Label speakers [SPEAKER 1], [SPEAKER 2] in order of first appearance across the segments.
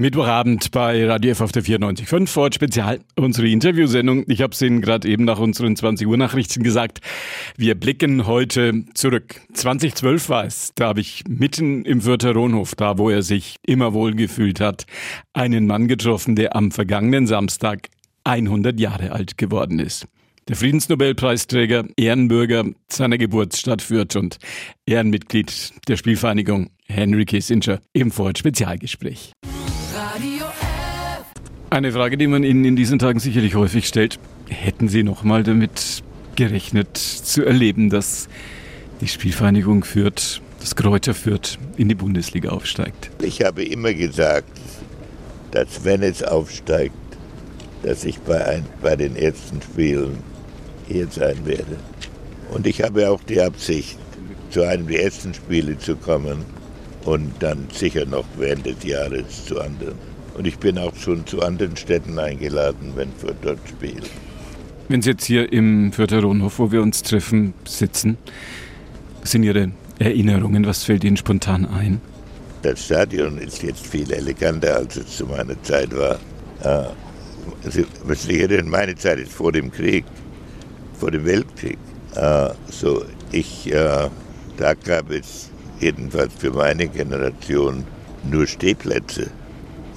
[SPEAKER 1] Mittwochabend bei Radio F auf der 94.5 Ford Spezial, unsere Interviewsendung. Ich habe es Ihnen gerade eben nach unseren 20 Uhr Nachrichten gesagt. Wir blicken heute zurück. 2012 war es, da habe ich mitten im Fürther Rohnhof, da wo er sich immer wohl gefühlt hat, einen Mann getroffen, der am vergangenen Samstag 100 Jahre alt geworden ist. Der Friedensnobelpreisträger, Ehrenbürger seiner Geburtsstadt Fürth und Ehrenmitglied der Spielvereinigung Henry Kissinger im Ford Spezialgespräch. Eine Frage, die man Ihnen in diesen Tagen sicherlich häufig stellt. Hätten Sie noch mal damit gerechnet zu erleben, dass die Spielvereinigung führt, das Kräuter führt, in die Bundesliga aufsteigt?
[SPEAKER 2] Ich habe immer gesagt, dass wenn es aufsteigt, dass ich bei, ein, bei den ersten Spielen hier sein werde. Und ich habe auch die Absicht, zu einem der ersten Spiele zu kommen und dann sicher noch während des Jahres zu anderen. Und ich bin auch schon zu anderen Städten eingeladen, wenn Fürth dort spielt.
[SPEAKER 1] Wenn Sie jetzt hier im Fürther Rohnhof, wo wir uns treffen, sitzen, sind Ihre Erinnerungen, was fällt Ihnen spontan ein?
[SPEAKER 2] Das Stadion ist jetzt viel eleganter, als es zu meiner Zeit war. Sie müssen sich erinnern, meine Zeit ist vor dem Krieg, vor dem Weltkrieg. So, ich, da gab es jedenfalls für meine Generation nur Stehplätze.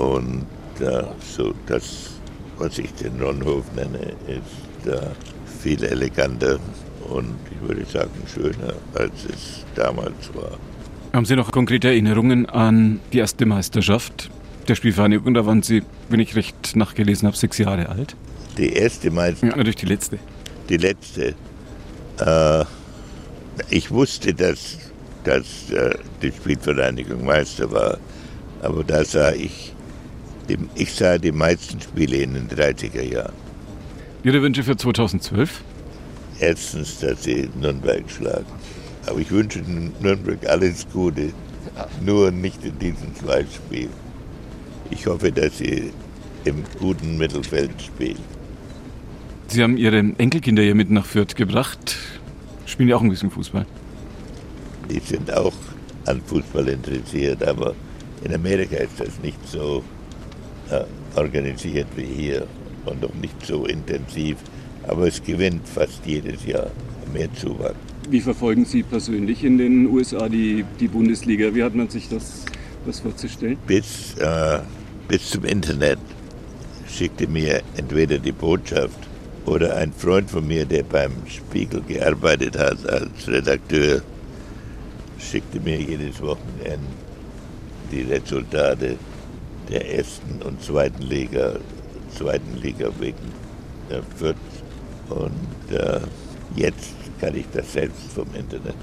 [SPEAKER 2] Und äh, so das, was ich den Ronhof nenne, ist äh, viel eleganter und ich würde sagen schöner, als es damals war.
[SPEAKER 1] Haben Sie noch konkrete Erinnerungen an die erste Meisterschaft der Spielvereinigung? Da waren Sie, wenn ich recht nachgelesen habe, sechs Jahre alt.
[SPEAKER 2] Die erste Meisterschaft?
[SPEAKER 1] Ja, natürlich die letzte.
[SPEAKER 2] Die letzte. Äh, ich wusste, dass, dass äh, die Spielvereinigung Meister war, aber da sah ich ich sah die meisten Spiele in den 30er Jahren.
[SPEAKER 1] Ihre Wünsche für 2012?
[SPEAKER 2] Erstens, dass sie Nürnberg schlagen. Aber ich wünsche Nürnberg alles Gute, nur nicht in diesen zwei Spielen. Ich hoffe, dass sie im guten Mittelfeld spielen.
[SPEAKER 1] Sie haben Ihre Enkelkinder hier mit nach Fürth gebracht. Spielen die auch ein bisschen Fußball?
[SPEAKER 2] Die sind auch an Fußball interessiert, aber in Amerika ist das nicht so organisiert wie hier und noch nicht so intensiv. Aber es gewinnt fast jedes Jahr mehr Zuwachs.
[SPEAKER 1] Wie verfolgen Sie persönlich in den USA die, die Bundesliga? Wie hat man sich das, das vorzustellen?
[SPEAKER 2] Bis, äh, bis zum Internet schickte mir entweder die Botschaft oder ein Freund von mir, der beim Spiegel gearbeitet hat als Redakteur, schickte mir jedes Wochenende die Resultate der ersten und zweiten Liga, zweiten Liga wegen äh, Fürth. Und äh, jetzt kann ich das selbst vom Internet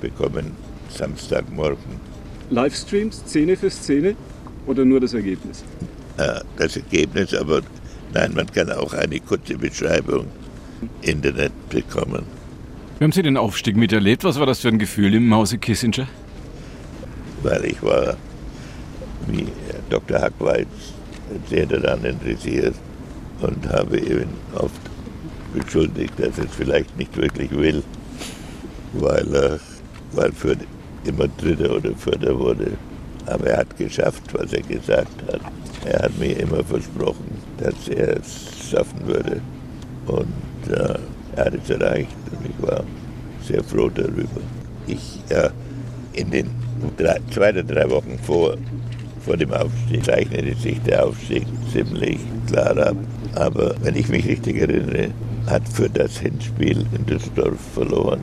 [SPEAKER 2] bekommen, Samstagmorgen.
[SPEAKER 1] Livestreams, Szene für Szene oder nur das Ergebnis?
[SPEAKER 2] Äh, das Ergebnis, aber nein, man kann auch eine kurze Beschreibung Internet bekommen.
[SPEAKER 1] Wie haben Sie den Aufstieg miterlebt? Was war das für ein Gefühl im Hause Kissinger?
[SPEAKER 2] Weil ich war wie Dr. Hackweitz sehr daran interessiert und habe ihn oft beschuldigt, dass er es vielleicht nicht wirklich will, weil er weil für immer Dritter oder Vierter wurde. Aber er hat geschafft, was er gesagt hat. Er hat mir immer versprochen, dass er es schaffen würde. Und äh, er hat es erreicht und ich war sehr froh darüber. Ich, äh, in den drei, zwei oder drei Wochen vor vor dem Aufstieg zeichnete sich der Aufstieg ziemlich klar ab. Aber wenn ich mich richtig erinnere, hat für das Hinspiel in Düsseldorf verloren.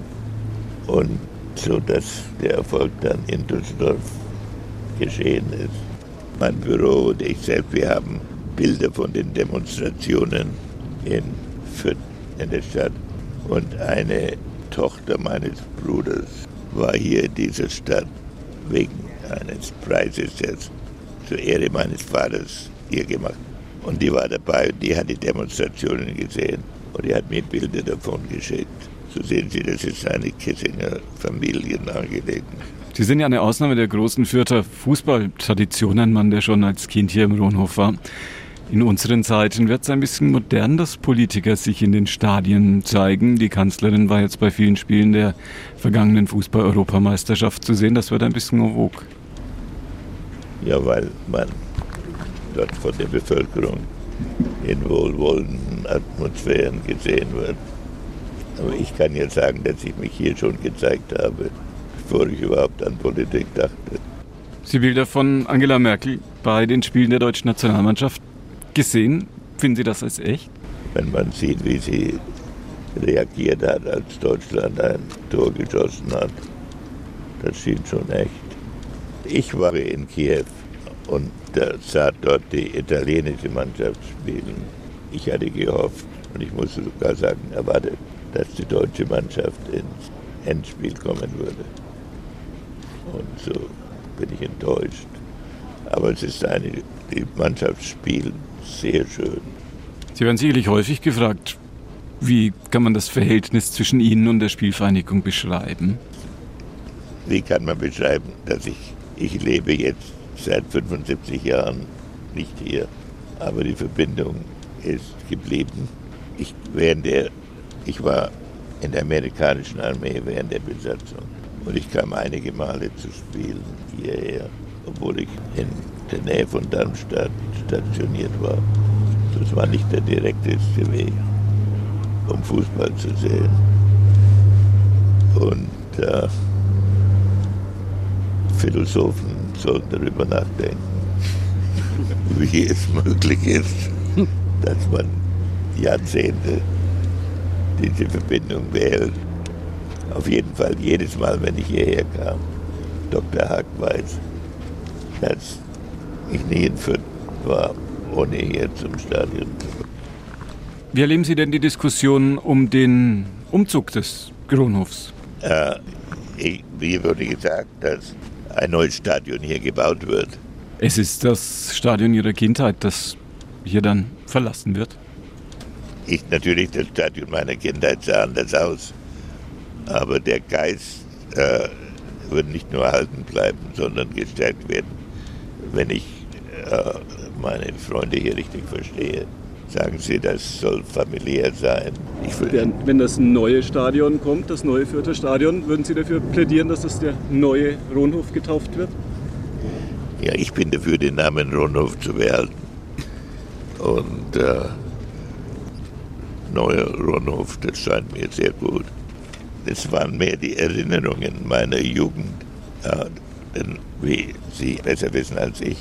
[SPEAKER 2] Und so dass der Erfolg dann in Düsseldorf geschehen ist. Mein Büro und ich selbst, wir haben Bilder von den Demonstrationen in Fürth in der Stadt. Und eine Tochter meines Bruders war hier in dieser Stadt wegen eines Preises, der zur Ehre meines Vaters hier gemacht. Und die war dabei und die hat die Demonstrationen gesehen und die hat mir Bilder davon geschickt. So sehen Sie, das ist eine Kissinger Familienangelegenheit.
[SPEAKER 1] Sie sind ja eine Ausnahme der großen Fürther Fußballtradition, ein Mann, der schon als Kind hier im Rohnhof war. In unseren Zeiten wird es ein bisschen modern, dass Politiker sich in den Stadien zeigen. Die Kanzlerin war jetzt bei vielen Spielen der vergangenen Fußball-Europameisterschaft zu sehen. Das wird ein bisschen en vogue.
[SPEAKER 2] Ja, weil man dort von der Bevölkerung in wohlwollenden Atmosphären gesehen wird. Aber ich kann ja sagen, dass ich mich hier schon gezeigt habe, bevor ich überhaupt an Politik dachte.
[SPEAKER 1] Sie Bilder von Angela Merkel bei den Spielen der deutschen Nationalmannschaft gesehen. Finden Sie das als echt?
[SPEAKER 2] Wenn man sieht, wie sie reagiert hat, als Deutschland ein Tor geschossen hat, das schien schon echt. Ich war in Kiew und sah dort die italienische Mannschaft spielen. Ich hatte gehofft und ich musste sogar sagen, erwartet, dass die deutsche Mannschaft ins Endspiel kommen würde. Und so bin ich enttäuscht. Aber es ist eine, die Mannschaft spielt sehr schön.
[SPEAKER 1] Sie werden sicherlich häufig gefragt, wie kann man das Verhältnis zwischen Ihnen und der Spielvereinigung beschreiben?
[SPEAKER 2] Wie kann man beschreiben, dass ich, ich lebe jetzt seit 75 Jahren nicht hier, aber die Verbindung ist geblieben. Ich, während der, ich war in der amerikanischen Armee während der Besatzung und ich kam einige Male zu spielen hierher, obwohl ich in der Nähe von Darmstadt stationiert war. Das war nicht der direkteste Weg, um Fußball zu sehen. Und äh, Philosophen sollten darüber nachdenken, wie es möglich ist, dass man Jahrzehnte diese Verbindung behält. Auf jeden Fall jedes Mal, wenn ich hierher kam, Dr. Hack weiß, dass ich nie in Fürth war, ohne hier zum Stadion zu kommen.
[SPEAKER 1] Wie erleben Sie denn die Diskussion um den Umzug des Kronhofs?
[SPEAKER 2] Äh, ich, mir wurde gesagt, dass ein neues Stadion hier gebaut wird.
[SPEAKER 1] Es ist das Stadion Ihrer Kindheit, das hier dann verlassen wird?
[SPEAKER 2] Ich natürlich, das Stadion meiner Kindheit sah anders aus. Aber der Geist äh, wird nicht nur erhalten bleiben, sondern gestärkt werden, wenn ich äh, meine Freunde hier richtig verstehe. Sagen Sie, das soll familiär sein.
[SPEAKER 1] Wenn das neue Stadion kommt, das neue vierte Stadion, würden Sie dafür plädieren, dass das der neue Ronhof getauft wird?
[SPEAKER 2] Ja, ich bin dafür, den Namen Ronhof zu behalten. Und äh, neuer Ronhof, das scheint mir sehr gut. Das waren mehr die Erinnerungen meiner Jugend. Ja, denn wie Sie besser wissen als ich,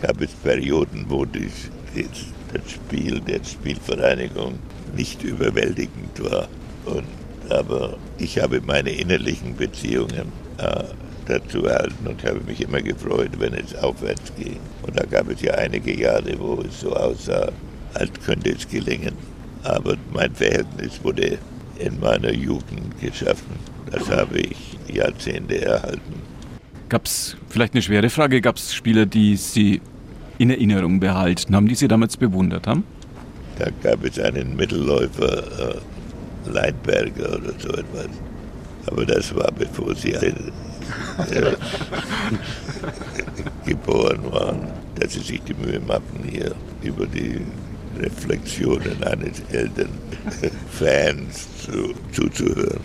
[SPEAKER 2] gab es Perioden, wo die, das Spiel der Spielvereinigung nicht überwältigend war. Und, aber ich habe meine innerlichen Beziehungen äh, dazu erhalten und habe mich immer gefreut, wenn es aufwärts ging. Und da gab es ja einige Jahre, wo es so aussah, als könnte es gelingen. Aber mein Verhältnis wurde in meiner Jugend geschaffen. Das habe ich Jahrzehnte erhalten.
[SPEAKER 1] Gab es vielleicht eine schwere Frage? Gab es Spieler, die Sie in Erinnerung behalten haben, die Sie damals bewundert haben?
[SPEAKER 2] Da gab es einen Mittelläufer, äh, Leitberger oder so etwas. Aber das war bevor Sie äh, geboren waren, dass Sie sich die Mühe machten, hier über die Reflexionen eines Elternfans zu, zuzuhören.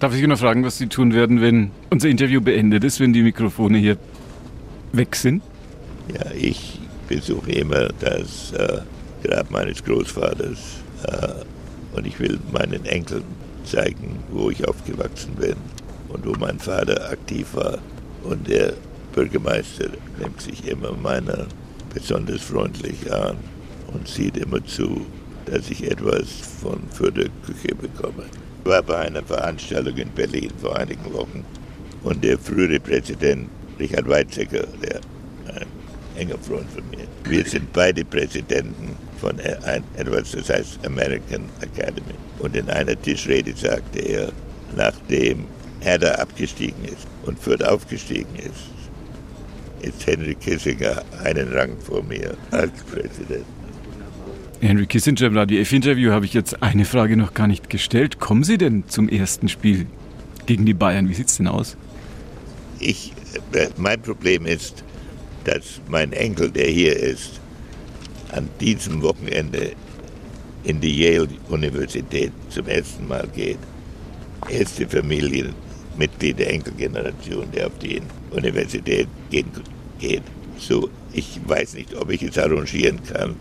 [SPEAKER 1] Darf ich noch fragen, was Sie tun werden, wenn unser Interview beendet ist, wenn die Mikrofone hier weg sind?
[SPEAKER 2] Ja, ich besuche immer das äh, Grab meines Großvaters äh, und ich will meinen Enkeln zeigen, wo ich aufgewachsen bin und wo mein Vater aktiv war. Und der Bürgermeister nimmt sich immer meiner besonders freundlich an und sieht immer zu, dass ich etwas von Fürther Küche bekomme. Ich war bei einer Veranstaltung in Berlin vor einigen Wochen und der frühere Präsident Richard Weizsäcker, der enger Freund von mir, wir sind beide Präsidenten von etwas, das heißt American Academy. Und in einer Tischrede sagte er, nachdem Hertha abgestiegen ist und Fürth aufgestiegen ist, ist Henry Kissinger einen Rang vor mir als Präsident.
[SPEAKER 1] Henry Kissinger im Radio F-Interview habe ich jetzt eine Frage noch gar nicht gestellt. Kommen Sie denn zum ersten Spiel gegen die Bayern? Wie sieht es denn aus?
[SPEAKER 2] Ich, äh, mein Problem ist, dass mein Enkel, der hier ist, an diesem Wochenende in die Yale-Universität zum ersten Mal geht. Erste Familienmitglied der Enkelgeneration, der auf die Universität geht. So, ich weiß nicht, ob ich es arrangieren kann,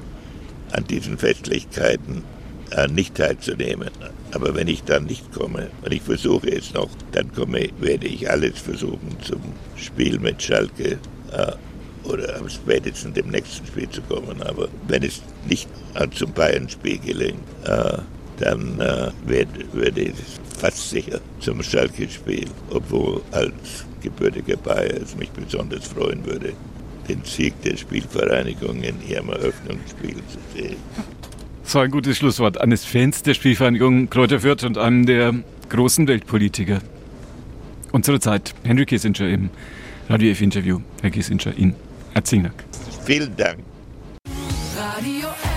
[SPEAKER 2] an diesen Festlichkeiten äh, nicht teilzunehmen. Aber wenn ich dann nicht komme, und ich versuche es noch, dann komme, werde ich alles versuchen zum Spiel mit Schalke äh, oder am spätestens dem nächsten Spiel zu kommen. Aber wenn es nicht zum Bayern-Spiel gelingt, äh, dann äh, werde, ich fast sicher zum Schalke-Spiel, obwohl als gebürtiger Bayer es mich besonders freuen würde, den Sieg der Spielvereinigung in ihrem Eröffnungsspiel zu sehen.
[SPEAKER 1] So ein gutes Schlusswort eines Fans der Spielvereinigung Kräuter Fürth und einem der großen Weltpolitiker. Unsere Zeit. Henry Kissinger im Radio F-Interview. Herr Kissinger, Ihnen herzlichen Dank.
[SPEAKER 2] Vielen Dank.
[SPEAKER 3] Radio.